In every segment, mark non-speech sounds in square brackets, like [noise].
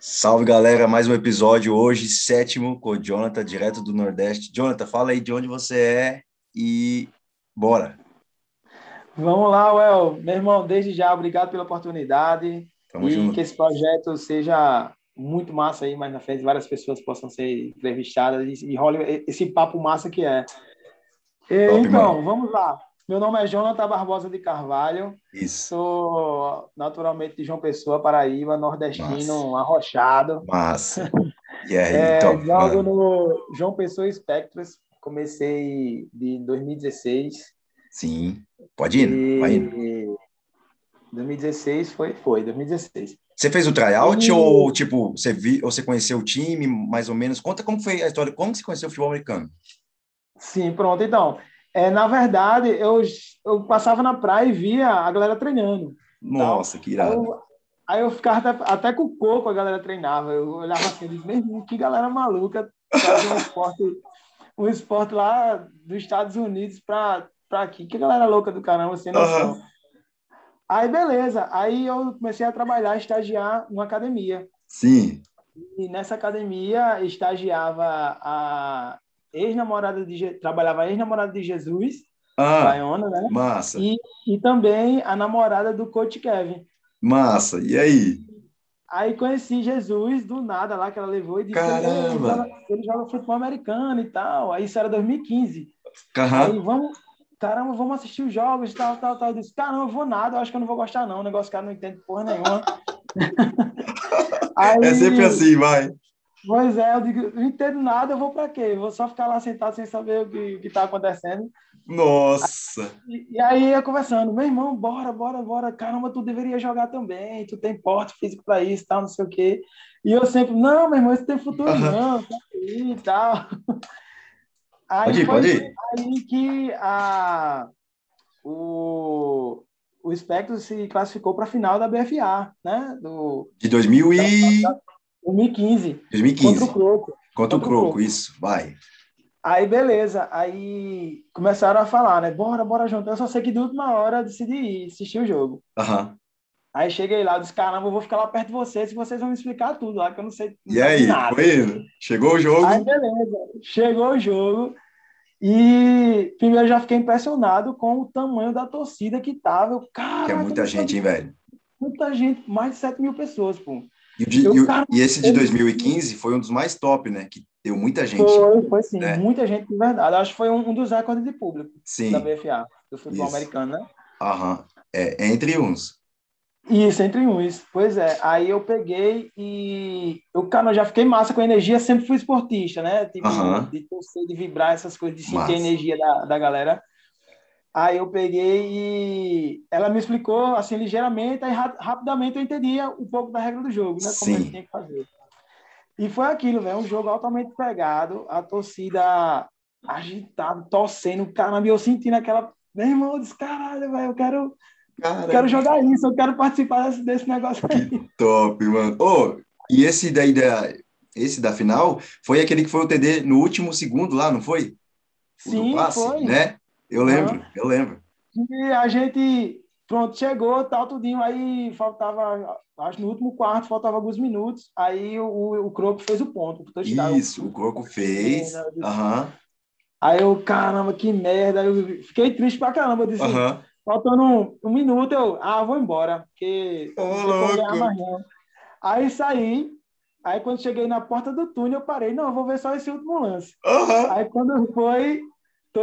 Salve galera, mais um episódio hoje, sétimo, com o Jonathan, direto do Nordeste. Jonathan, fala aí de onde você é e bora. Vamos lá, Well. Meu irmão, desde já, obrigado pela oportunidade. Tamo e junto. que esse projeto seja muito massa aí, mais na frente, várias pessoas possam ser entrevistadas e, e role esse papo massa que é. E, Top, então, mano. vamos lá. Meu nome é Jonathan Barbosa de Carvalho. Isso. Sou naturalmente de João Pessoa, Paraíba, nordestino, Massa. arrochado. Massa. E aí, [laughs] é, top, jogo mano. no João Pessoa Spectros. Comecei de 2016. Sim. Pode ir, e... vai indo. 2016 foi, foi, 2016. Você fez o tryout e... ou, tipo, você, vi, ou você conheceu o time, mais ou menos? Conta como foi a história, como você conheceu o futebol americano? Sim, pronto. Então, é, na verdade, eu, eu passava na praia e via a galera treinando. Nossa, tal. que irado. Aí eu, aí eu ficava até, até, com o coco a galera treinava. Eu olhava assim, eu disse, mesmo que galera maluca fazer um esporte, um esporte lá dos Estados Unidos para aqui. Que galera louca do caramba, sem noção. Uhum. Aí, beleza. Aí eu comecei a trabalhar, estagiar numa academia. Sim. E nessa academia estagiava a ex-namorada de trabalhava ex-namorada de Jesus, ah, Baiona, né? Massa. E, e também a namorada do coach Kevin. Massa. E aí? Aí conheci Jesus do nada lá que ela levou e disse Caramba. Ele, ele joga futebol americano e tal. Aí isso era 2015. Uhum. Aí vamos, caramba, vamos assistir os jogos, tal, tal, tal. Eu disse, caramba, eu vou nada, eu acho que eu não vou gostar, não. O negócio cara não entende porra nenhuma. Aí, [laughs] é sempre assim, vai. Pois é, eu digo, não entendo nada, eu vou para quê? Eu vou só ficar lá sentado sem saber o que está acontecendo. Nossa! E, e, aí eu conversando, meu irmão, bora, bora, bora, caramba, tu deveria jogar também, tu tem porte físico para isso, tal, não sei o quê. E eu sempre, não, meu irmão, isso tem futuro não, tá aí e tal. Aí pode ir, foi pode ir. aí que a, o, o Spectro se classificou para a final da BFA, né? Do, de 2000 e... Da, 2015. 2015. Contra o Croco. Contra, o Croco, isso, vai. Aí, beleza. Aí começaram a falar, né? Bora, bora junto. Eu só sei que de última hora eu decidi ir assistir o jogo. Aham. Uhum. Aí cheguei lá, disse, caramba, eu vou ficar lá perto de vocês e vocês vão me explicar tudo lá, que eu não sei não E aí, nada. foi indo. Chegou o jogo. Aí, beleza. Chegou o jogo. E primeiro já fiquei impressionado com o tamanho da torcida que tava. Eu, cara, que é muita gente, hein, velho? Muita gente, mais de 7 mil pessoas, pô. E, de, eu, cara, e, esse de 2015 foi um dos mais top, né? Que deu muita gente. Foi, foi sim, né? muita gente de verdade. Acho que foi um, um dos recordes de público sim. da BFA, do futebol Isso. americano, né? Aham. É, entre uns. Isso, entre uns. Pois é. Aí eu peguei e eu, cara, eu já fiquei massa com a energia, sempre fui esportista, né? Tipo, de torcer, de vibrar essas coisas, de sentir massa. a energia da, da galera. Aí eu peguei e ela me explicou assim ligeiramente, aí rapidamente eu entendia um pouco da regra do jogo, né? Como Sim. tinha que fazer. E foi aquilo, velho, um jogo altamente pegado, a torcida agitada, torcendo, caramba, eu sentindo aquela. Meu irmão, eu disse, caralho, velho, eu quero, eu quero jogar isso, eu quero participar desse, desse negócio aí. Que [laughs] top, mano. Oh, e esse daí da, esse da final foi aquele que foi o TD no último segundo lá, não foi? O Sim, passe, foi. Né? Eu lembro, eu lembro. E a gente, pronto, chegou, tal, tudinho, aí faltava, acho no último quarto, faltava alguns minutos, aí o, o Croco fez o ponto. Isso, o Croco fez, aham. Uhum. Aí eu, caramba, que merda, eu fiquei triste pra caramba, eu disse, uhum. faltando um, um, minuto, eu, ah, vou embora, porque oh, louco. Aí saí, aí quando cheguei na porta do túnel, eu parei, não, eu vou ver só esse último lance. Uhum. Aí quando foi,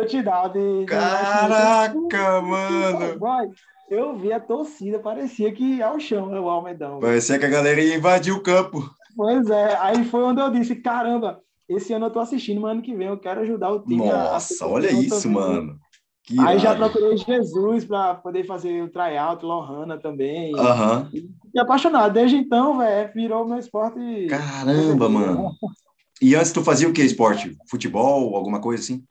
touchdown de. Caraca, mano! Vai, eu vi a torcida, parecia que ao chão, o Almedão. Parecia que a galera ia invadir o campo. Pois é, aí foi onde eu disse: caramba, esse ano eu tô assistindo, mas ano que vem eu quero ajudar o time. Nossa, a... olha isso, mano. Que aí já procurei Jesus para poder fazer o tryout, Lohana também. Aham. Uhum. E apaixonado. Desde então, velho, virou meu esporte. Caramba, mano. [laughs] E antes tu fazia o que esporte? Futebol, alguma coisa assim?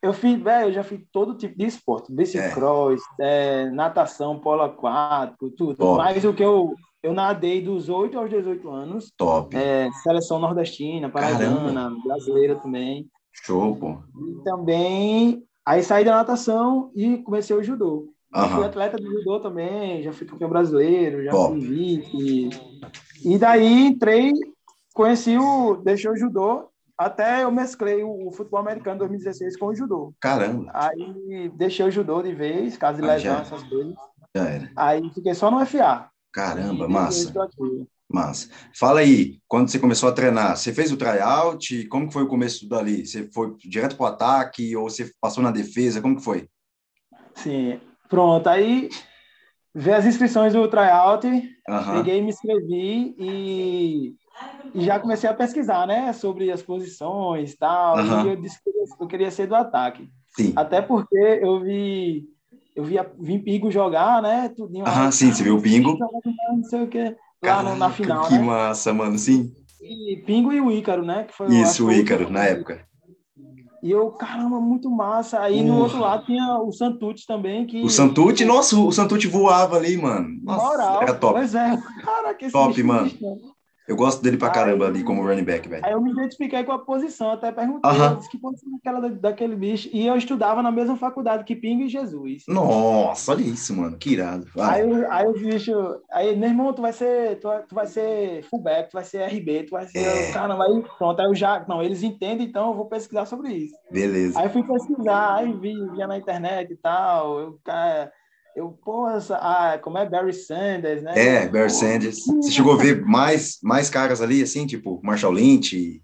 Eu fiz, velho, eu já fiz todo tipo de esporte, bicicross, é. É, natação, polo aquático, tudo. Top. Mas o que eu eu nadei dos 8 aos 18 anos. Top. É, seleção nordestina, paraibana, brasileira também. Show, pô. E também aí saí da natação e comecei o judô. Uhum. Fui atleta de judô também, já fui campeão brasileiro, já Top. fui vice. E daí entrei, conheci o, deixei o judô, até eu mesclei o, o futebol americano 2016 com o judô. Caramba! Aí deixei o judô de vez, caso de lesão, essas coisas. Já era. Aí fiquei só no FA. Caramba, massa. Massa. Fala aí, quando você começou a treinar, você fez o tryout? Como que foi o começo dali? Você foi direto para o ataque ou você passou na defesa? Como que foi? Sim, pronto. Aí vi as inscrições do tryout, uhum. peguei, me inscrevi e, e, já comecei a pesquisar, né, sobre as posições tal, uhum. e eu disse que eu queria ser do ataque. Sim. Até porque eu vi eu vi, vi Pingo jogar, né, tudinho. Ah, sim, você viu o Pingo? Não sei o que lá na final, que né? massa, mano, sim. E Pingo e o Ícaro, né? Que foi, Isso, o Ícaro, na época. E eu, caramba, muito massa. Aí no outro lado tinha o Santucci também. Que... O Santucci, nossa, o Santucci voava ali, mano. Nossa, Moral, era top. Pois é. [laughs] Caraca, esse top, mano. Eu gosto dele pra caramba aí, ali como running back, velho. Aí eu me identifiquei com a posição, até perguntei, uh -huh. que posição aquela daquele bicho. E eu estudava na mesma faculdade que Pingo e Jesus. Nossa, olha isso, mano, que irado. Vai. Aí, aí o bicho, aí, meu irmão, tu vai ser, tu, tu vai ser fullback, tu vai ser RB, tu vai ser. É. Caramba, aí pronto, aí eu já. Não, eles entendem, então eu vou pesquisar sobre isso. Beleza. Aí eu fui pesquisar, aí vi, via na internet e tal. Eu, cara, eu, pô, ah, como é Barry Sanders, né? É, Barry Sanders. Você chegou a ver mais, mais caras ali, assim, tipo Marshall Lynch?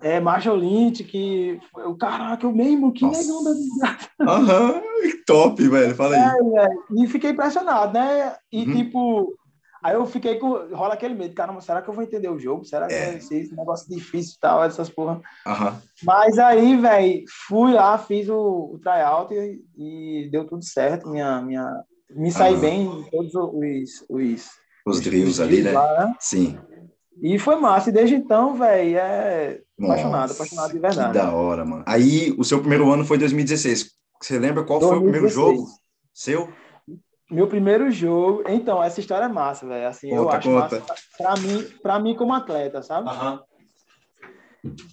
É, Marshall Lynch, que. Eu, caraca, eu mesmo, que Nossa. legal da Aham, top, velho, fala aí. É, é, e fiquei impressionado, né? E, uhum. tipo, Aí eu fiquei com. rola aquele medo, caramba, será que eu vou entender o jogo? Será que é. vai ser esse negócio difícil e tal, essas porra? Uhum. Mas aí, velho, fui lá, fiz o, o tryout e, e, deu tudo certo. Minha, minha, me saí uhum. bem em todos os. Os, os drills ali, né? Lá, né? Sim. E foi massa. E desde então, velho, é Nossa, apaixonado, apaixonado de verdade. Que da hora, mano. Aí, o seu primeiro ano foi 2016. Você lembra qual 2016. foi o primeiro jogo seu? Meu primeiro jogo. Então, essa história é massa, velho. Assim, conta, eu acho conta. massa pra mim, pra mim como atleta, sabe? Uhum.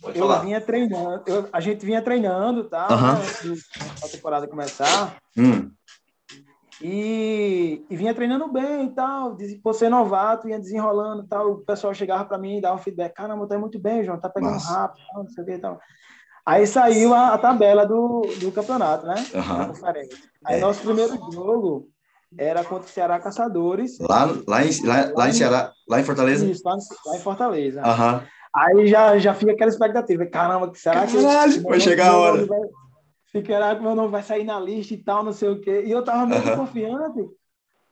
eu falar. vinha treinando, eu, a gente vinha treinando, tá? Uhum. Antes da temporada começar. Hum. E, e, vinha treinando bem e tal, por ser novato, ia desenrolando e tal. O pessoal chegava para mim e dava um feedback: caramba, tá muito bem, João, tá pegando Nossa. rápido, não sei o que e tal. Aí saiu a, a tabela do, do campeonato, né? Uhum. Aí, é. nosso primeiro jogo era contra o Ceará Caçadores. Lá, lá, em, lá, lá em Ceará, lá em Fortaleza? Isso, lá, lá em Fortaleza. Uhum. Aí já, já fica aquela expectativa. Caramba, será que. Caralho, vai chegar a hora. Vai, será que meu nome vai sair na lista e tal, não sei o quê. E eu tava muito uhum. confiante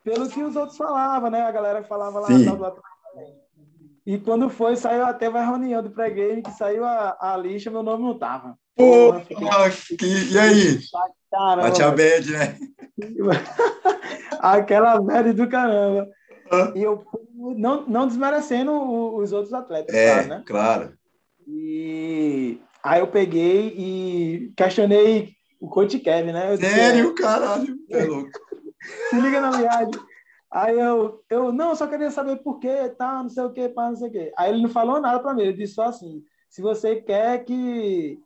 pelo que os outros falavam, né? A galera falava lá Sim. E quando foi, saiu até uma reunião do pré-game que saiu a, a lista, meu nome não tava. Pô, que, e aí? Caramba. Bate a bad, né? [laughs] Aquela bad do caramba. E eu não, não desmerecendo os outros atletas, é, claro, né? Claro. E aí eu peguei e questionei o coach Kevin, né? Sério, disse, caralho? É louco. [laughs] Se liga na viagem. Aí eu, eu, não, só queria saber por quê, tá, não sei o quê, pá, não sei o quê. Aí ele não falou nada para mim, ele disse só assim, se você quer que,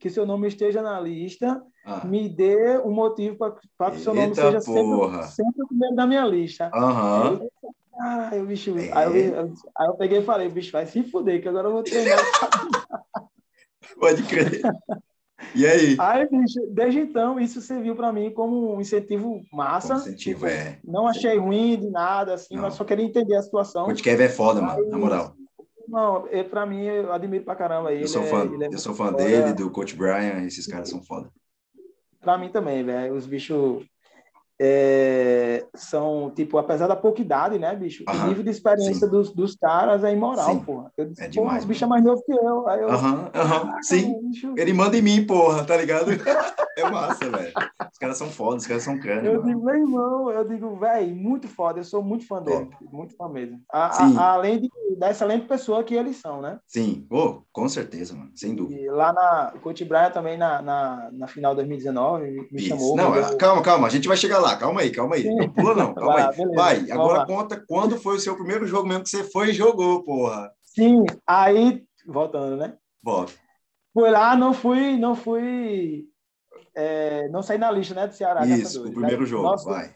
que seu nome esteja na lista, ah. me dê um motivo para que seu nome seja sempre, sempre, o primeiro da minha lista. Uhum. Aí, eu, bicho, é. aí, eu, aí eu peguei e falei, bicho, vai se fuder, que agora eu vou treinar. [laughs] Pode crer. E aí? Aí, bicho, desde então, isso serviu para mim como um incentivo massa. Um incentivo, é. Não achei ruim de nada, assim, não. mas só queria entender a situação. O Kev é foda, mano, na moral. Não, para mim, eu admiro pra caramba ele. Eu sou fã, é, é eu sou fã dele, do Coach Brian, esses caras são foda. Pra mim também, velho. Os bichos é, são, tipo, apesar da pouca idade, né, bicho? Uhum, o nível de experiência dos, dos caras é imoral, sim. porra. Eu disse, é demais, porra, os bichos é mais novo que eu. Aí eu uhum, uhum, sim. Bicho... Ele manda em mim, porra, tá ligado? [laughs] é massa, velho. Os caras são foda, os caras são crânio. Eu mano. digo, meu irmão, eu digo, velho, muito foda, eu sou muito fã dele, muito fã mesmo. A, a, além de, da excelente pessoa que eles são, né? Sim, oh, com certeza, mano, sem dúvida. E lá na Coach Brian também, na, na, na final de 2019, me, me chamou. Não, calma, calma, a gente vai chegar lá, calma aí, calma aí. Não pula, não. [laughs] Calma vai, aí. Beleza, vai, agora conta quando foi o seu primeiro jogo mesmo que você foi e jogou, porra. Sim, aí, voltando, né? Volta. Fui lá, não fui, não fui. É, não saí na lista, né, do Ceará. Isso, o primeiro jogo, nosso, vai.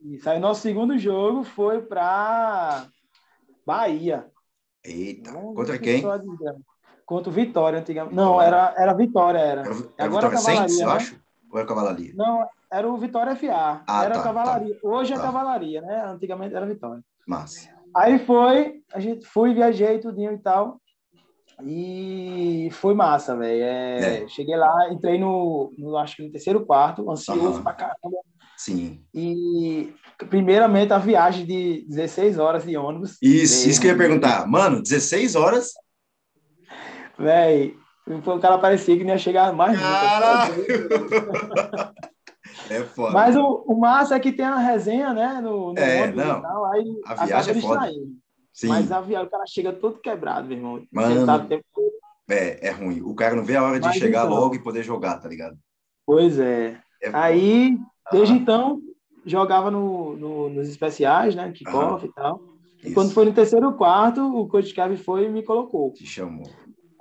Isso, aí nosso segundo jogo foi para Bahia. Eita, contra quem? Contra o Vitória, antigamente. Não, era, era Vitória, era. era, era Agora Vitória Cavalaria, Saints, né? eu acho? Ou era Cavalaria? Não, era o Vitória FA. Ah, era tá, Cavalaria. Tá, Hoje é tá. é Cavalaria, né? Antigamente era Vitória. Mas. Aí foi, a gente foi, viajei tudinho e tal. E foi massa, velho. É, é. Cheguei lá, entrei no, no, acho que no terceiro quarto, ansioso uhum. pra caramba. Sim. E, primeiramente, a viagem de 16 horas de ônibus. Isso, isso que eu ia perguntar. Mano, 16 horas? Véi, o cara parecia que não ia chegar mais Caralho! [laughs] é foda. Mas o, o massa é que tem a resenha, né? No, no é, não. Aí a viagem é foda. Sim. Mas a viagem, o cara chega todo quebrado, meu irmão. Mano, tempo... é, é ruim. O cara não vê a hora de Mas chegar então, logo e poder jogar, tá ligado? Pois é. é aí, desde ah. então, jogava no, no, nos especiais, né? Kickoff e tal. E quando foi no terceiro quarto, o coach Kevin foi e me colocou. Te chamou.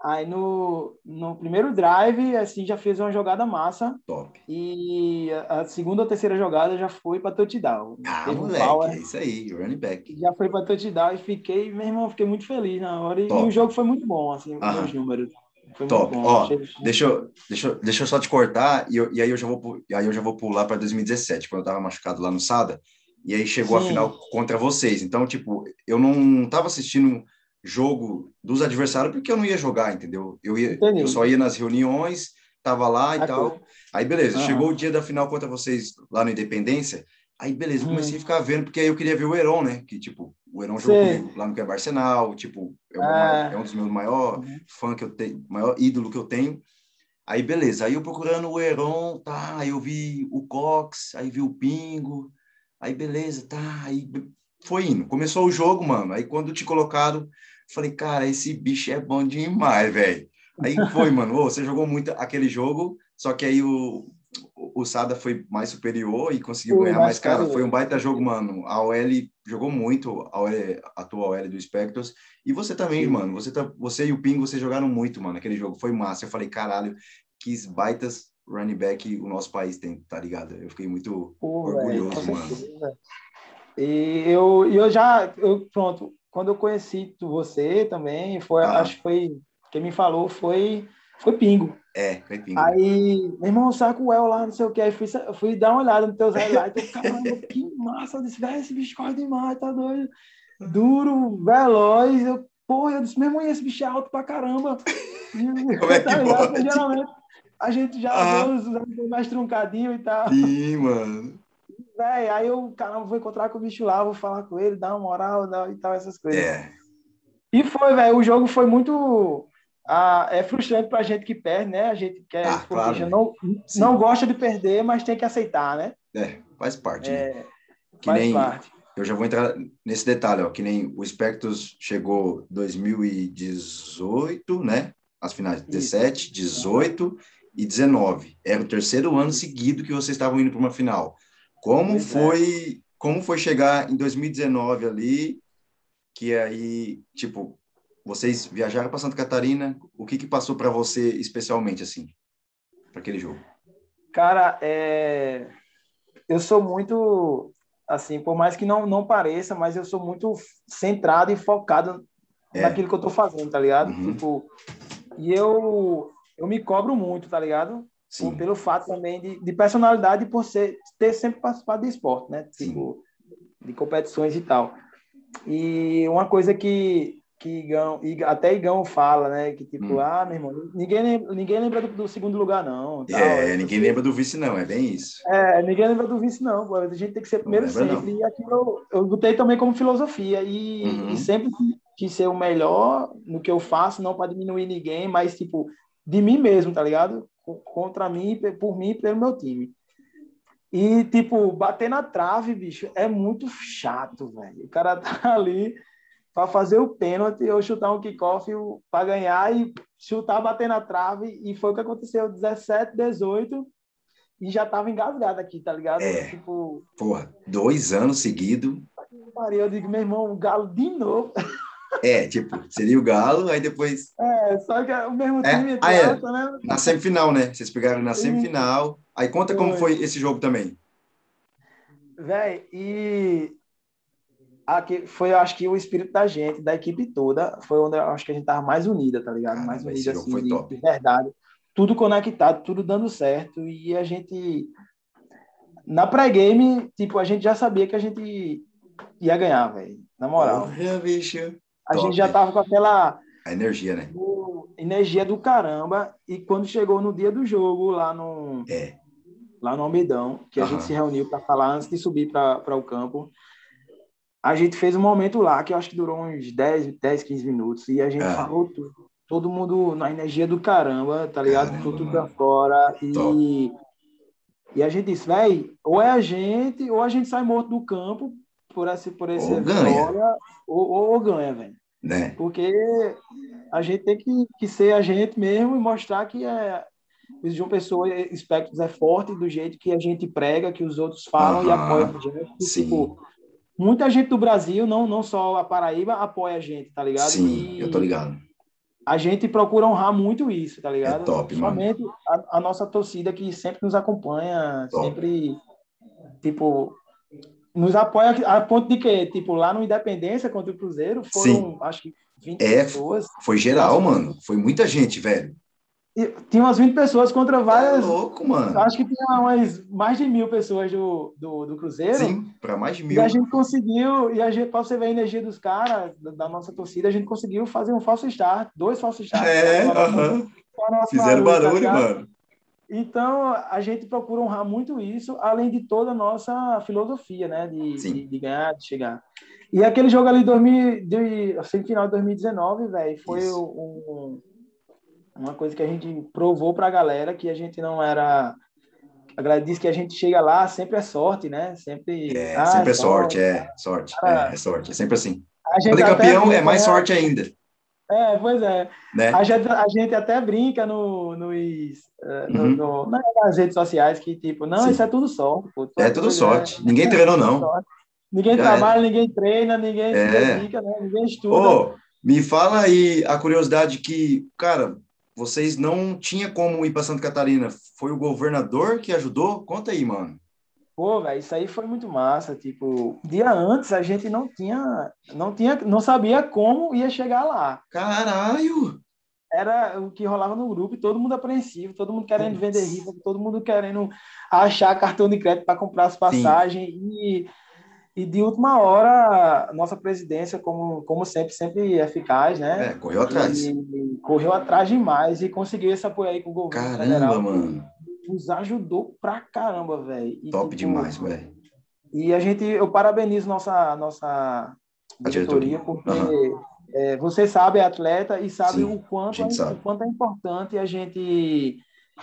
Aí no, no primeiro drive, assim, já fez uma jogada massa. Top. E a, a segunda ou terceira jogada já foi para touchdown. Ah, Teve moleque, um é isso aí, running back. Já foi para touchdown e fiquei, meu irmão, fiquei muito feliz na hora. Top. E o jogo foi muito bom, assim, Aham. os números. Foi Top. Ó, deixa, eu, deixa, eu, deixa eu só te cortar e, eu, e aí, eu já vou, aí eu já vou pular para 2017, quando eu tava machucado lá no SADA. E aí chegou Sim. a final contra vocês. Então, tipo, eu não tava assistindo jogo dos adversários porque eu não ia jogar, entendeu? Eu, ia, eu só ia nas reuniões, tava lá e ah, tal. Aí, beleza, uhum. chegou o dia da final contra vocês lá no Independência. Aí, beleza, hum. comecei a ficar vendo, porque aí eu queria ver o Heron, né? Que, tipo, o Heron jogou comigo lá no Quebra Arsenal, tipo, é, ah. é, um dos meus maiores uhum. fã que eu tenho, maior ídolo que eu tenho. Aí, beleza, aí eu procurando o Heron, tá, aí eu vi o Cox, aí vi o Pingo, aí beleza, tá, aí foi indo. Começou o jogo, mano, aí quando te colocaram Falei, cara, esse bicho é bom demais, velho. Aí foi, mano. Oh, você jogou muito aquele jogo, só que aí o, o Sada foi mais superior e conseguiu ganhar mais, cara. Foi um baita jogo, mano. A OL jogou muito, a, OL, a tua OL do Spectros. E você também, Sim. mano. Você, tá, você e o Ping, vocês jogaram muito, mano, aquele jogo. Foi massa. Eu falei, caralho, que baitas running back o nosso país tem, tá ligado? Eu fiquei muito Pô, orgulhoso, véio, mano. E eu, eu já, eu, pronto, quando eu conheci você também, foi, ah. acho que foi, quem me falou foi, foi Pingo. É, foi Pingo. Aí, meu irmão, saca o El lá, não sei o que, aí fui, fui dar uma olhada nos teus [laughs] highlights, eu, caramba, que massa, eu disse, velho, esse bicho corre demais, tá doido. Duro, veloz, eu, porra, eu disse, meu irmão, esse bicho é alto pra caramba. [laughs] Como [laughs] é que tá? Geralmente, a gente já ah. vê os mais truncadinho e tal. Sim, mano velho, aí eu, caramba, vou encontrar com o bicho lá, vou falar com ele, dar uma moral dar, e tal, essas coisas. É. E foi, velho, o jogo foi muito. Ah, é frustrante pra gente que perde, né? A gente quer ah, claro. não, não gosta de perder, mas tem que aceitar, né? É, faz parte. É, né? que faz nem, parte. Eu já vou entrar nesse detalhe, ó, que nem o Spectros chegou 2018, né? As finais 17, 18 e 19. Era o terceiro ano seguido que vocês estavam indo para uma final. Como pois é. foi, é. como foi chegar em 2019 ali, que aí, tipo, vocês viajaram para Santa Catarina, o que que passou para você especialmente assim, para aquele jogo? Cara, é... eu sou muito assim, por mais que não não pareça, mas eu sou muito centrado e focado é. naquilo que eu tô fazendo, tá ligado? Uhum. Tipo, e eu eu me cobro muito, tá ligado? Sim. pelo fato também de, de personalidade por ser, ter sempre participado de esporte, né? Tipo, de competições e tal. E uma coisa que, que Igão, até Igão fala, né? Que tipo, hum. ah, meu irmão, ninguém, ninguém lembra do, do segundo lugar, não. Tal. É, ninguém lembra do vice, não, é bem isso. É, ninguém lembra do vice, não. Pô. A gente tem que ser primeiro sempre. Não. E aquilo eu, eu botei também como filosofia. E, uhum. e sempre quis ser o melhor no que eu faço, não para diminuir ninguém, mas tipo, de mim mesmo, tá ligado? Contra mim, por mim e pelo meu time. E, tipo, bater na trave, bicho, é muito chato, velho. O cara tá [laughs] ali para fazer o pênalti, eu chutar um kickoff para ganhar e chutar, bater na trave. E foi o que aconteceu, 17, 18, e já tava engasgado aqui, tá ligado? É, tipo... Porra, dois anos seguidos. Eu digo, meu irmão, o Galo de novo. [laughs] É, tipo, seria o Galo, aí depois. É, só que é o mesmo é, time. É, ah, é. Né? Na semifinal, né? Vocês pegaram na semifinal. Aí conta foi. como foi esse jogo também. Véi, e aqui foi, acho que o espírito da gente, da equipe toda, foi onde eu acho que a gente tava mais unida, tá ligado? mais unida, assim, de, de, verdade. Tudo conectado, tudo dando certo. E a gente. Na pré-game, tipo, a gente já sabia que a gente ia ganhar, velho. Na moral. Porra, bicho. A Top. gente já tava com aquela. A energia, né? energia do caramba. E quando chegou no dia do jogo, lá no. É. Lá no Almedão, que a gente se reuniu para falar antes de subir para o campo a gente fez um momento lá que eu acho que durou uns 10, 10 15 minutos e a gente é. falou tudo. Todo mundo na energia do caramba, tá ligado? Caramba, tudo pra fora. E, e a gente disse, véi, ou é a gente, ou a gente sai morto do campo por esse, por esse ou ganha. ou, ou, ou ganha, velho. Né? Porque a gente tem que, que ser a gente mesmo e mostrar que é, o João Pessoa Espectros é forte do jeito que a gente prega, que os outros falam e apoiam a gente. Sim. Tipo, muita gente do Brasil, não, não só a Paraíba, apoia a gente, tá ligado? Sim, e eu tô ligado. A gente procura honrar muito isso, tá ligado? É top, Somente a, a, nossa torcida que sempre nos acompanha, top. sempre, tipo, nos apoia a ponto de que, tipo, lá no Independência contra o Cruzeiro, foram, Sim. acho que 20 é, pessoas. Foi geral, mano. Foi muita gente, velho tinha umas 20 pessoas contra várias. É louco, mano. Acho que tinha umas, mais de mil pessoas do, do, do Cruzeiro. Sim, para mais de mil. E a gente conseguiu, e a gente, para você ver a energia dos caras, da, da, nossa torcida, a gente conseguiu fazer um falso start, dois falsos start. É, aham. Uh -huh. Fizeram barulho, mano. Então, a gente procura honrar muito isso, além de toda a nossa filosofia, né? De, de, de, ganhar, de chegar. E aquele jogo ali, 2000, de, semifinal de 2019, velho, foi um, uma coisa que a gente provou para a galera que a gente não era. A galera diz que a gente chega lá, sempre é sorte, né? Sempre. É, ah, sempre é sorte, é sorte. é, é sorte, é sempre assim. Quando é campeão, é mais sorte ainda. É, pois é. Né? A, gente, a gente até brinca no, nos, eh, no, uhum. no, nas redes sociais que, tipo, não, Sim. isso é tudo sorte. Pô, é tudo sorte. É, ninguém é, treinou, não. Ninguém Já trabalha, é. ninguém treina, ninguém é. se dedica, né? ninguém estuda. Ô, me fala aí a curiosidade que, cara, vocês não tinha como ir para Santa Catarina. Foi o governador que ajudou? Conta aí, mano. Pô, velho, isso aí foi muito massa. Tipo, dia antes a gente não tinha, não tinha, não sabia como ia chegar lá. Caralho! Era o que rolava no grupo, e todo mundo apreensivo, todo mundo querendo vender rifa, todo mundo querendo achar cartão de crédito para comprar as passagens Sim. e e de última hora, nossa presidência, como, como sempre, sempre eficaz, né? É, correu atrás. E, correu atrás demais e conseguiu esse apoio aí com o governo Caramba, federal. mano. Nos ajudou pra caramba, velho. Top tipo, demais, velho. E a gente, eu parabenizo nossa, nossa diretoria, porque uhum. é, você sabe, é atleta, e sabe Sim, o quanto, é, sabe. o quanto é importante a gente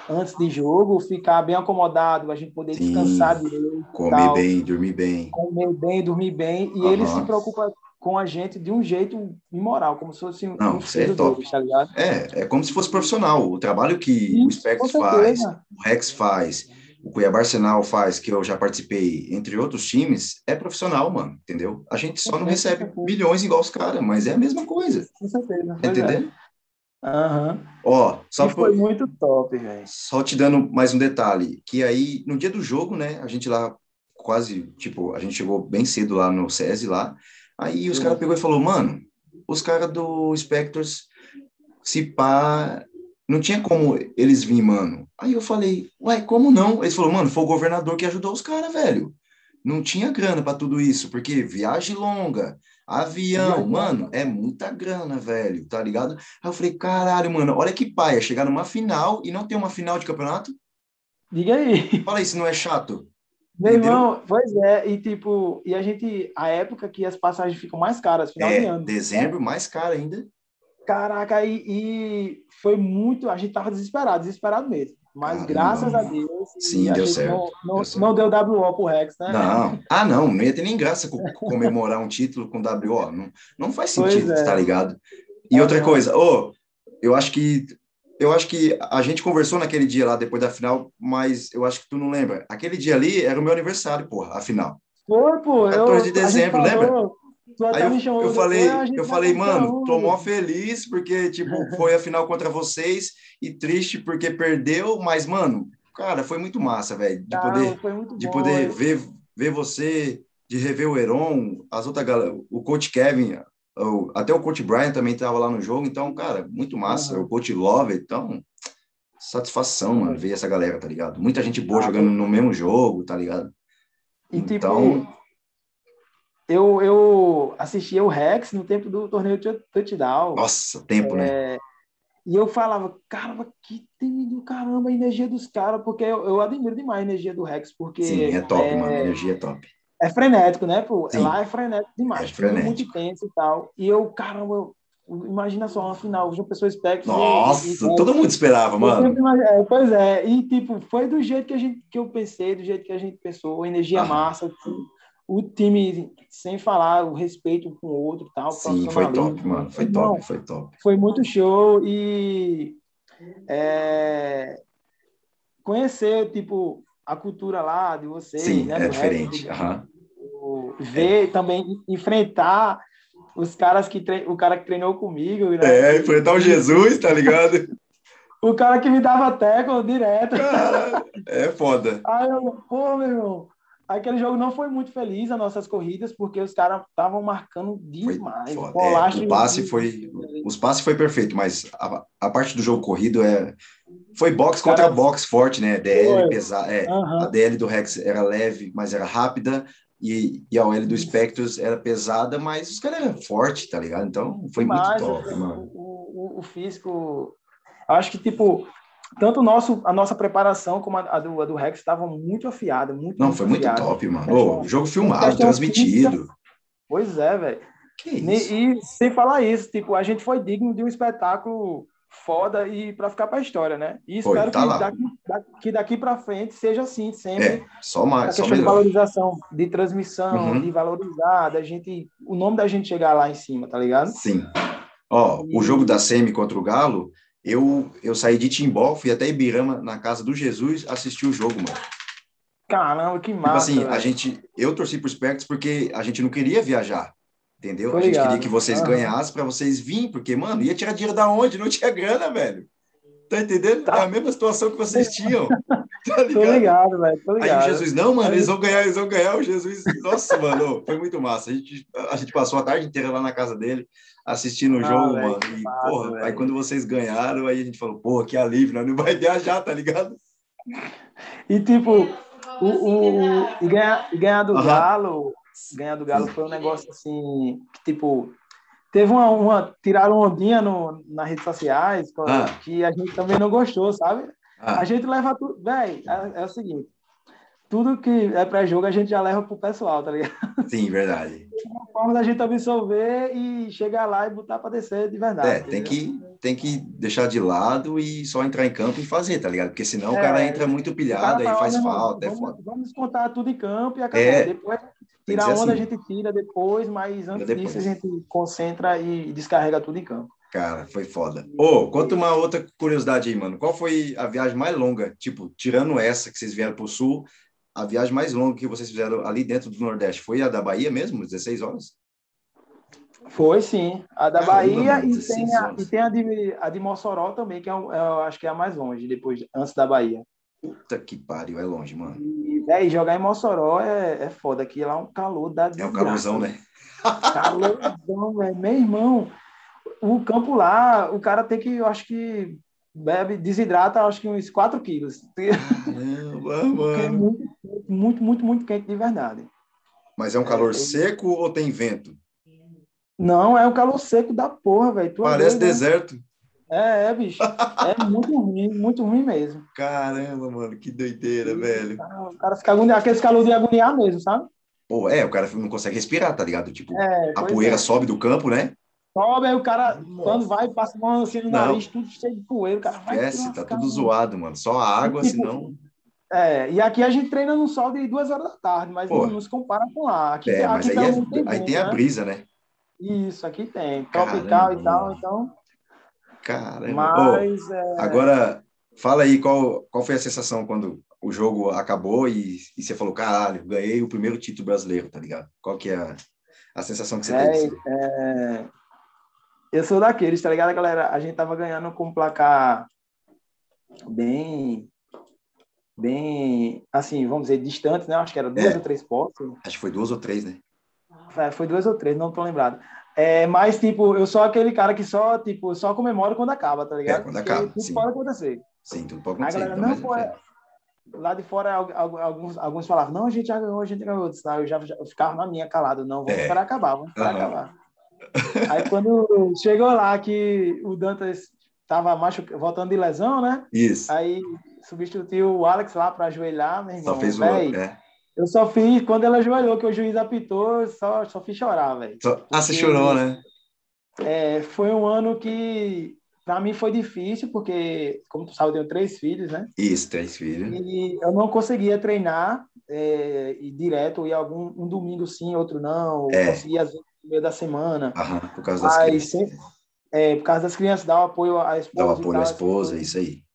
antes de jogo, ficar bem acomodado, a gente poder Sim, descansar direito. Comer tal, bem, dormir bem. Comer bem, dormir bem. E uhum. ele se preocupa com a gente de um jeito imoral, como se fosse um, Não, um é top. Deles, tá ligado? É, é como se fosse profissional. O trabalho que Sim, o Specs faz, o Rex faz, o Cuiabá Arsenal faz, que eu já participei, entre outros times, é profissional, mano, entendeu? A gente só não recebe milhões igual os caras, mas é a mesma coisa. Com certeza. Entendeu? É. Aham. Ó, só foi por... muito top, velho. Só te dando mais um detalhe, que aí no dia do jogo, né, a gente lá quase, tipo, a gente chegou bem cedo lá no SESI lá, aí os caras pegou e falou, mano, os caras do Spectors, se pá, não tinha como eles vir, mano. Aí eu falei, uai, como não? Eles falaram, mano, foi o governador que ajudou os caras, velho. Não tinha grana para tudo isso, porque viagem longa, Avião, mano, é muita grana, velho, tá ligado? Aí eu falei, caralho, mano, olha que paia, chegar numa final e não ter uma final de campeonato? Diga aí. Fala aí se não é chato. Meu Entendeu? irmão, pois é, e tipo, e a gente, a época que as passagens ficam mais caras, final é, de ano. Dezembro, mais caro ainda. Caraca, e, e foi muito, a gente tava desesperado, desesperado mesmo. Mas Caramba. graças a Deus. Sim, deu certo. Não, não, deu certo. não deu WO pro Rex, né? Não. Ah, não, não ia ter nem graça comemorar um título com WO. Não, não faz sentido, é. tá ligado? E outra coisa, ô, oh, eu acho que. Eu acho que a gente conversou naquele dia lá, depois da final, mas eu acho que tu não lembra. Aquele dia ali era o meu aniversário, porra, a final. Foi, pô. 14 de dezembro, lembra? Aí eu, eu falei, eu falei, mano, tô mó feliz porque, tipo, [laughs] foi a final contra vocês e triste porque perdeu, mas, mano, cara, foi muito massa, velho, de poder, de poder ver, ver você de rever o Heron, as outras galera, o coach Kevin, até o coach Brian também estava lá no jogo, então, cara, muito massa. Uhum. O coach Love, então, satisfação, mano, ver essa galera, tá ligado? Muita gente boa ah, jogando no mesmo jogo, tá ligado? E, tipo, então... tipo, eu, eu assistia o Rex no tempo do torneio Touchdown. Nossa, tempo, né? é... né? E eu falava, caramba, que time do caramba a energia dos caras, porque eu, eu, admiro demais a energia do Rex, porque... Sim, é top, é... mano, a energia é top. É frenético, né, pô? Sim. Lá é frenético demais, é frenético. muito intenso e tal. E eu, caramba, imagina só uma final, João Pessoa Spectre. Nossa, e, e, todo mundo esperava, mano. É, pois é, e tipo, foi do jeito que, a gente, que eu pensei, do jeito que a gente pensou, energia ah. massa, o time, sem falar o respeito um com o outro tal. Sim, foi top, mano. Foi então, top, foi top. Foi muito show e é, conhecer, tipo, a cultura lá de vocês. Sim, né, é diferente. Uhum. Ver é. também, enfrentar os caras que tre... o cara que treinou comigo. Né? É, enfrentar o Jesus, tá ligado? o cara que me dava teco direto. Cara, é foda. Aí eu, pô, meu irmão, Aquele jogo não foi muito feliz, as nossas corridas, porque os caras estavam marcando demais. É, o passe foi, os passes foi perfeito, mas a, a, parte do jogo corrido é foi box contra box forte, né? DL pesada, é, uhum. a DL do Rex era leve, mas era rápida e, e a OL do Spectros era pesada, mas os caras eram fortes, tá ligado? Então foi muito top, o, mano. O, o, o físico, acho que tipo tanto nosso, a nossa preparação como a, a do, a do Rex estavam muito afiada. Muito, Não, muito foi muito top, mano. Oh, jogo filmado, transmitido. Pois é, velho. E, e, sem falar isso, tipo, a gente foi digno de um espetáculo foda e para ficar para a história, né? E espero tá que, daqui, daqui, daqui para frente seja assim sempre. É, só mais, a questão de valorização, de transmissão, uhum. de valorizar, da gente, o nome da gente chegar lá em cima, tá ligado? Sim. Ó, e... o jogo da Semi contra o Galo, eu, eu saí de Timbó, fui até Ibirama, na casa do Jesus, assistir o jogo, mano. Caramba, que massa. Tipo assim, a gente, eu torci pro Spectres porque a gente não queria viajar, entendeu? a gente queria que vocês ganhassem para vocês virem, porque, mano, ia tirar dinheiro da onde? Não tinha grana, velho. Tá entendendo? Tá. É a mesma situação que vocês tinham. [laughs] Tá ligado? Tô ligado, velho. Tô ligado. Aí o Jesus, não, mano, eles vão ganhar, eles vão ganhar. O Jesus, nossa, mano, foi muito massa. A gente, a gente passou a tarde inteira lá na casa dele assistindo o ah, jogo, véio, mano. E, massa, porra, véio. aí quando vocês ganharam, aí a gente falou, porra, que alívio, nós não vai viajar, tá ligado? E tipo, o, o, e ganhar, ganhar do uhum. Galo, ganhar do Galo foi um negócio assim, que tipo, teve uma, uma tiraram ondinha no, nas redes sociais ah. que a gente também não gostou, sabe? Ah. A gente leva tudo, velho, é, é o seguinte, tudo que é pré-jogo a gente já leva pro pessoal, tá ligado? Sim, verdade. [laughs] É uma forma da gente absorver e chegar lá e botar para descer de verdade. É, tem que, tem que deixar de lado e só entrar em campo e fazer, tá ligado? Porque senão é, o cara entra muito pilhado e faz falta. É vamos, é vamos contar tudo em campo e acabou. É, depois tirar onda assim. a gente tira depois, mas antes depois. disso a gente concentra e descarrega tudo em campo. Cara, foi foda. Ô, oh, conta uma outra curiosidade aí, mano. Qual foi a viagem mais longa? Tipo, tirando essa que vocês vieram pro Sul, a viagem mais longa que vocês fizeram ali dentro do Nordeste foi a da Bahia mesmo, 16 horas? Foi sim, a da Caramba, Bahia mano, e, tem a, e tem a de, a de Mossoró também, que é, é, eu acho que é a mais longe, depois, antes da Bahia. Puta que pariu, é longe, mano. E, é, e jogar em Mossoró é, é foda, aqui lá é um calor da É um calorzão, né? [laughs] Calorzão, velho. Meu irmão, o campo lá, o cara tem que, eu acho que bebe, desidrata acho que uns 4 quilos. Caramba, [laughs] mano. É muito, muito, muito, muito quente de verdade. Mas é um calor é, seco ou tem vento? Não, é um calor seco da porra, velho. É Parece doido, né? deserto. Né? É, é, bicho. É muito ruim, muito ruim mesmo. Caramba, mano, que doideira, velho. O cara fica agoniado, aquele calor de agoniar mesmo, sabe? Pô, é, o cara não consegue respirar, tá ligado? Tipo, é, a poeira é. sobe do campo, né? sobe, aí o cara, Nossa. quando vai, passa uma assim no nariz, tudo cheio de poeira, o cara vai. Esquece, tá tudo zoado, mano. Só a água, tipo, senão. É, e aqui a gente treina no sol de duas horas da tarde, mas Pô. não, se compara com lá. Aqui, é, mas aqui aí, é, tem, aí tem a né? brisa, né? Isso, aqui tem. Tropical e tal, então. Caramba. Mas, oh, é... Agora, fala aí qual, qual foi a sensação quando o jogo acabou e, e você falou, caralho, ganhei o primeiro título brasileiro, tá ligado? Qual que é a, a sensação que você é, teve? É, eu sou daqueles, tá ligado, galera? A gente tava ganhando com um placar bem bem, assim, vamos dizer, distantes, né? Acho que era duas é. ou três postas. Acho que foi duas ou três, né? É, foi duas ou três, não tô lembrado. É, mas, tipo, eu sou aquele cara que só, tipo, só comemoro quando acaba, tá ligado? É, quando acaba, tudo sim. pode acontecer. Sim, tudo pode acontecer. A galera, não, pô, é... Lá de fora, alguns, alguns falavam, não, a gente já ganhou, a gente ganhou. Eu já eu ficava na minha calado, não, vamos é. esperar acabar, vamos esperar uhum. acabar. Aí quando chegou lá que o Dantas tava machucado, voltando de lesão, né? Isso. Aí substituiu o Alex lá para ajoelhar, meu irmão. Só fez o... É. Eu só fiz, quando ela ajoelhou, que o juiz apitou, só, só fiz chorar, velho. Ah, você chorou, né? É, foi um ano que, para mim, foi difícil, porque, como tu sabe, eu tenho três filhos, né? Isso, três filhos. E eu não conseguia treinar é, e direto, ia algum um domingo sim, outro não. É. Conseguia, às vezes, no meio da semana. Aham, por causa das Mas, crianças. Sempre, é, por causa das crianças, dar o apoio à esposa. Dar o apoio à esposa, isso aí.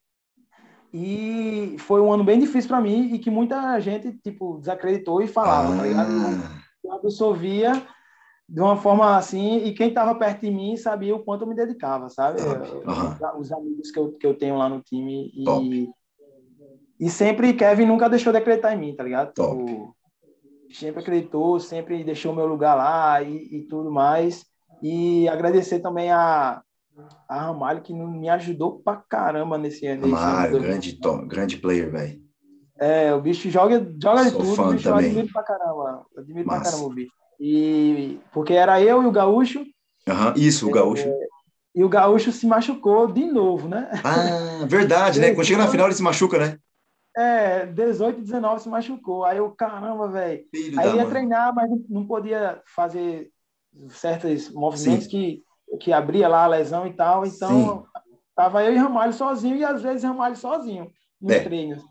E foi um ano bem difícil para mim e que muita gente, tipo, desacreditou e falava, ah. tá ligado? Ah. Eu absorvia de uma forma assim, e quem estava perto de mim sabia o quanto eu me dedicava, sabe? Uhum. Os amigos que eu, que eu tenho lá no time. E, e sempre Kevin nunca deixou de acreditar em mim, tá ligado? Tipo, sempre acreditou, sempre deixou meu lugar lá e, e tudo mais. E agradecer também a, a Ramalho, que me ajudou pra caramba nesse ano. Ramalho, grande, top, grande player, velho. É, o bicho joga, joga de tudo, o bicho também. admiro pra caramba. Admiro Massa. pra caramba o bicho. E porque era eu e o Gaúcho. Uhum, isso, o Gaúcho. É, e o Gaúcho se machucou de novo, né? Ah, verdade, né? Quando chega na final ele se machuca, né? É, 18 e 19 se machucou. Aí eu, caramba, velho. Aí ia mãe. treinar, mas não podia fazer certos movimentos que, que abria lá a lesão e tal. Então, Sim. tava eu e Ramalho sozinho e às vezes Ramalho sozinho nos é. treinos.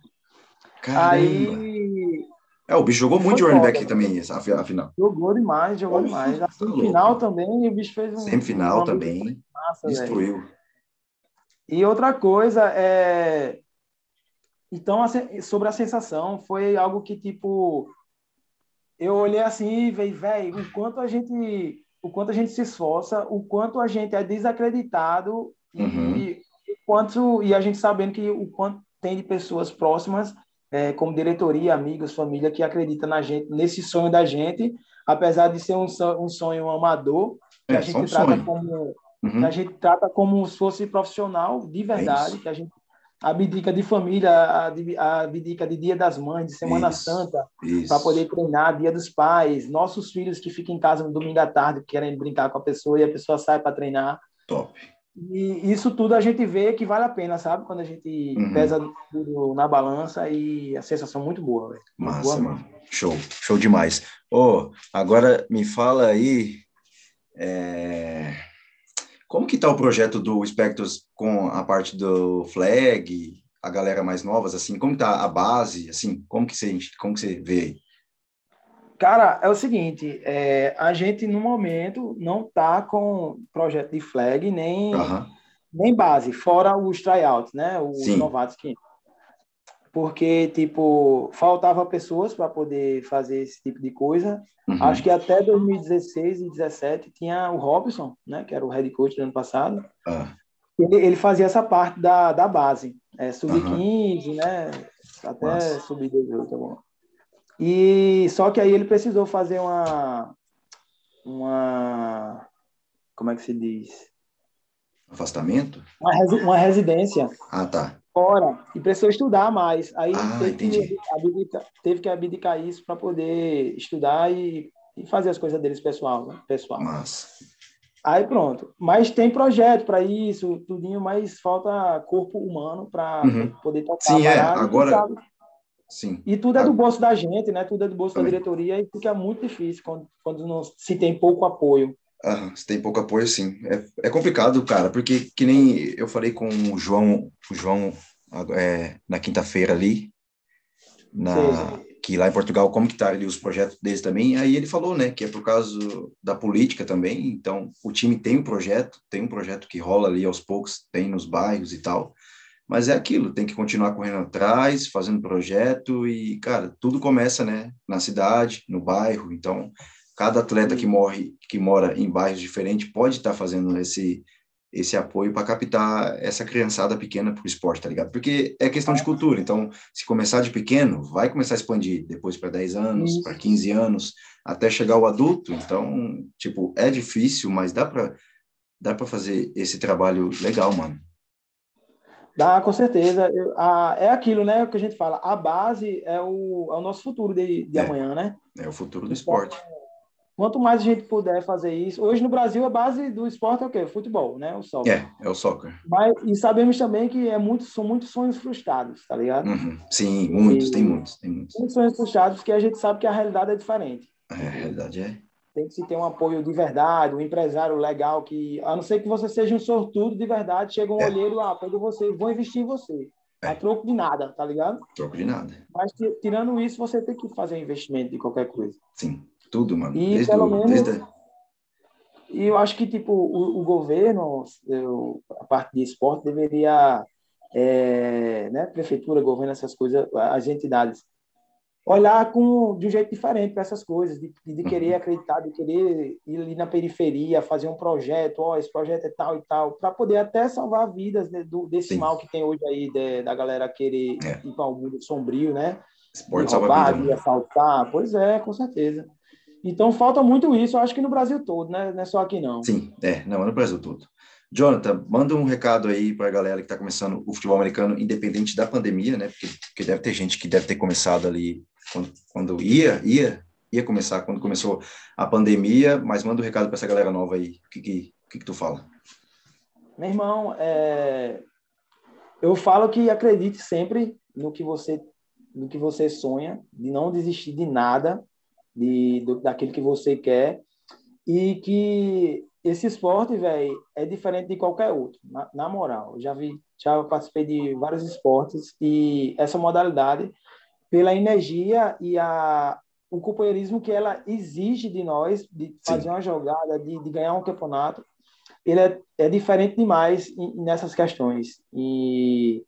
Caramba. Aí. É, o bicho jogou muito de running back também, essa, final. Jogou demais, jogou demais. A tá semifinal também, o bicho fez um. Semifinal um também. Massa, destruiu. Véio. E outra coisa é. Então, sobre a sensação, foi algo que, tipo, eu olhei assim e veio, velho, o quanto a gente o quanto a gente se esforça, o quanto a gente é desacreditado uhum. e, e quanto e a gente sabendo que o quanto tem de pessoas próximas, é, como diretoria, amigos, família que acredita na gente, nesse sonho da gente, apesar de ser um, um sonho amador, que é, a gente trata sonho. como uhum. a gente trata como se fosse profissional de verdade, é que a gente abdica de família, abdica de Dia das Mães, de Semana isso, Santa, para poder treinar, Dia dos Pais, nossos filhos que ficam em casa no domingo à tarde, querem brincar com a pessoa e a pessoa sai para treinar. Top. E isso tudo a gente vê que vale a pena, sabe? Quando a gente uhum. pesa tudo na balança e a sensação é muito boa, velho. Massa, boa mano. Show, show demais. Ô, oh, agora me fala aí. É como que está o projeto do Spectros com a parte do Flag, a galera mais novas, assim? Como está a base, assim? Como que você, como que você vê aí? Cara, é o seguinte, é, a gente no momento não está com projeto de flag nem, nem base, fora os tryouts, né? Os Sim. novatos que porque, tipo, faltava pessoas para poder fazer esse tipo de coisa. Uhum. Acho que até 2016 e 2017 tinha o Robson, né, que era o head coach do ano passado. Uhum. Ele, ele, fazia essa parte da, da base, é, sub-15, uhum. né, até sub-18, tá bom. E só que aí ele precisou fazer uma uma como é que se diz? Afastamento? Uma, resi uma residência. Ah, tá fora e precisou estudar mais. Aí ah, teve, que abdicar, teve que abdicar isso para poder estudar e, e, fazer as coisas deles pessoal, né? pessoal. Massa. Aí pronto. Mas tem projeto para isso, tudinho, mas falta corpo humano para uhum. poder tocar. Sim, é. Agora. Sim. E tudo é do bolso da gente, né? Tudo é do bolso Também. da diretoria e fica muito difícil quando, quando não se tem pouco apoio. Ah, se tem pouco apoio, sim. É, é complicado, cara, porque que nem eu falei com o João, o João é, na quinta-feira ali, na, que lá em Portugal, como que tá ali os projetos deles também, aí ele falou, né, que é por causa da política também, então o time tem um projeto, tem um projeto que rola ali aos poucos, tem nos bairros e tal, mas é aquilo, tem que continuar correndo atrás, fazendo projeto e, cara, tudo começa, né, na cidade, no bairro, então cada atleta que morre, que mora em bairros diferentes pode estar fazendo esse esse apoio para captar essa criançada pequena para o esporte, tá ligado? Porque é questão de cultura. Então, se começar de pequeno, vai começar a expandir depois para 10 anos, para 15 anos, até chegar ao adulto. Então, tipo, é difícil, mas dá para dá para fazer esse trabalho legal, mano. Dá, com certeza. Eu, a, é aquilo, né? O que a gente fala. A base é o, é o nosso futuro de, de é, amanhã, né? É o futuro do esporte. Quanto mais a gente puder fazer isso. Hoje no Brasil a base do esporte é o quê? Futebol, né? O soccer. É, é o soccer. Mas, e sabemos também que é muito, são muitos sonhos frustrados, tá ligado? Uhum. Sim, muitos, e, tem muitos, tem muitos. Muitos sonhos frustrados, porque a gente sabe que a realidade é diferente. É, a realidade é tem que se ter um apoio de verdade, um empresário legal que, a não ser que você seja um sortudo de verdade, chega um é. olheiro, ah, pego você, vou investir em você. É. A troco de nada, tá ligado? Troco de nada. Mas tirando isso, você tem que fazer investimento de qualquer coisa. Sim, tudo, mano. E desde pelo menos. Desde... E eu acho que, tipo, o, o governo, eu, a parte de esporte, deveria, é, né, prefeitura, governo, essas coisas, as entidades, olhar com, de um jeito diferente para essas coisas, de, de querer uhum. acreditar, de querer ir ali na periferia, fazer um projeto, ó, oh, esse projeto é tal e tal, para poder até salvar vidas né, do, desse Sim. mal que tem hoje aí, de, da galera querer é. ir para o mundo sombrio, né? Esporte roubar, de né? assaltar, pois é, com certeza. Então falta muito isso, eu acho que no Brasil todo, né? Não é só aqui não. Sim, é, não, é no Brasil todo. Jonathan, manda um recado aí para a galera que está começando o futebol americano, independente da pandemia, né? Porque, porque, deve ter gente que deve ter começado ali quando, quando ia, ia, ia começar quando começou a pandemia, mas manda um recado para essa galera nova aí. O que, que, que, que tu fala? Meu irmão, é... eu falo que acredite sempre no que você no que você sonha, de não desistir de nada, de, do, daquilo que você quer, e que esse esporte, velho, é diferente de qualquer outro, na, na, moral. Já vi, já participei de vários esportes e essa modalidade, pela energia e a, o companheirismo que ela exige de nós, de fazer Sim. uma jogada, de, de, ganhar um campeonato, ele é, é diferente demais nessas questões. E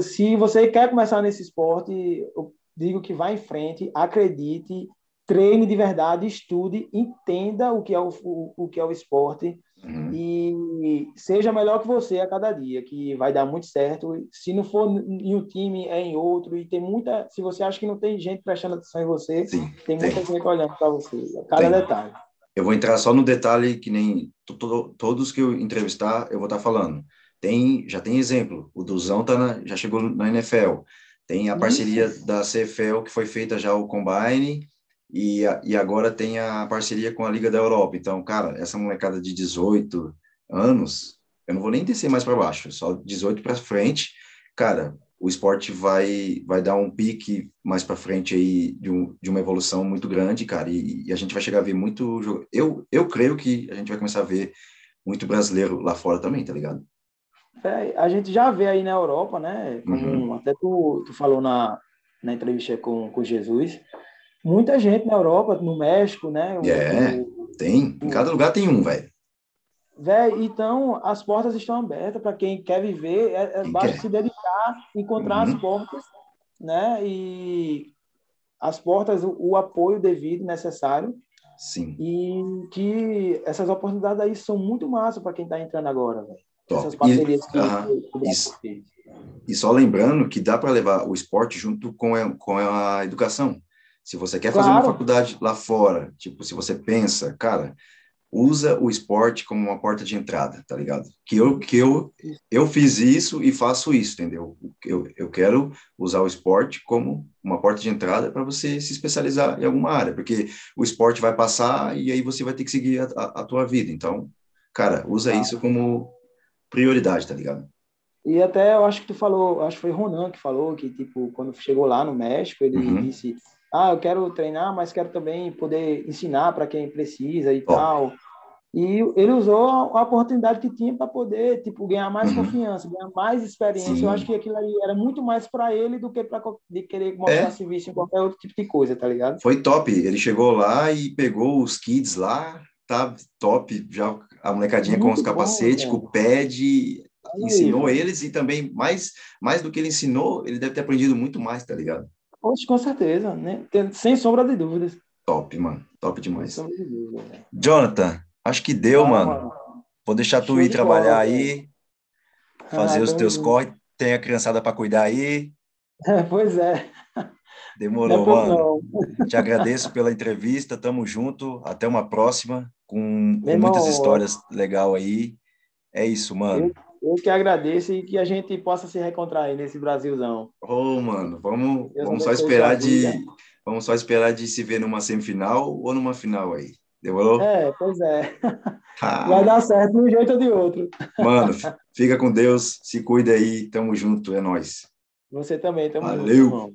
se você quer começar nesse esporte, eu digo que vá em frente, acredite treine de verdade, estude, entenda o que é o, o, o que é o esporte uhum. e seja melhor que você a cada dia, que vai dar muito certo. Se não for em um time, é em outro. E tem muita. Se você acha que não tem gente prestando atenção em você, Sim, tem muita tem. gente olhando para você. Cada tem. detalhe. Eu vou entrar só no detalhe que nem todos que eu entrevistar, eu vou estar falando. Tem, já tem exemplo. O Duzão tá na, já chegou na NFL. Tem a parceria Isso. da CFL que foi feita já o Combine e, e agora tem a parceria com a Liga da Europa. Então, cara, essa molecada de 18 anos, eu não vou nem descer mais para baixo, só 18 para frente, cara, o esporte vai vai dar um pique mais para frente aí de, um, de uma evolução muito grande, cara, e, e, a gente vai chegar a ver muito eu eu creio que a gente vai começar a ver muito brasileiro lá fora também, tá ligado? É, a gente já vê aí na Europa, né? Como uhum. até tu, tu falou na, na entrevista com, com Jesus, muita gente na Europa, no México, né? É, tem. Em cada lugar tem um, velho. Velho, então as portas estão abertas para quem quer viver, é, é basta quer. se dedicar, encontrar uhum. as portas, né? E as portas, o, o, apoio devido, necessário. Sim. E que essas oportunidades aí são muito massa para quem está entrando agora, velho. Essas parcerias e, que, uh -huh. e, só lembrando que dá para levar o esporte junto com a, com a educação. Se você quer fazer uma faculdade lá fora, tipo, se você pensa, cara, usa o esporte como uma porta de entrada, tá ligado? Que eu que eu eu fiz isso e faço isso, entendeu? Eu, eu quero usar o esporte como uma porta de entrada para você se especializar em alguma área, porque o esporte vai passar e aí você vai ter que seguir a, a, a tua vida. Então, cara, usa ah. isso como prioridade, tá ligado? E até eu acho que tu falou, acho que foi Ronan que falou que tipo quando chegou lá no México, ele uhum. disse ah, eu quero treinar, mas quero também poder ensinar para quem precisa e oh. tal. E ele usou a oportunidade que tinha para poder, tipo, ganhar mais uhum. confiança, ganhar mais experiência. Sim. Eu acho que aquilo ali era muito mais para ele do que para de querer mostrar é. serviço em qualquer outro tipo de coisa, tá ligado? Foi top. Ele chegou lá e pegou os kids lá, tá top, já a molecadinha muito com os capacetes, bom, com o pad, ensinou aí, eles e também mais mais do que ele ensinou, ele deve ter aprendido muito mais, tá ligado? Poxa, com certeza, né? Sem sombra de dúvidas. Top, mano. Top demais. De dúvida, Jonathan, acho que deu, ah, mano. mano. Vou deixar tu Show ir trabalhar bola, aí, fazer ah, os teus corres, tem a criançada para cuidar aí. É, pois é. Demorou, é mano. Não. Te agradeço pela entrevista, tamo junto, até uma próxima, com, com muitas histórias legais aí. É isso, mano. Eu, eu, que agradeço e que a gente possa se reencontrar aí nesse Brasilzão. Ô, oh, mano, vamos, vamos só esperar de vamos só esperar de se ver numa semifinal ou numa final aí. Demorou? É, pois é. [laughs] Ah. Vai dar certo de um jeito ou de outro. Mano, [laughs] fica com Deus, se cuida aí, tamo junto, é nós. Você também, tamo Valeu. junto. Valeu.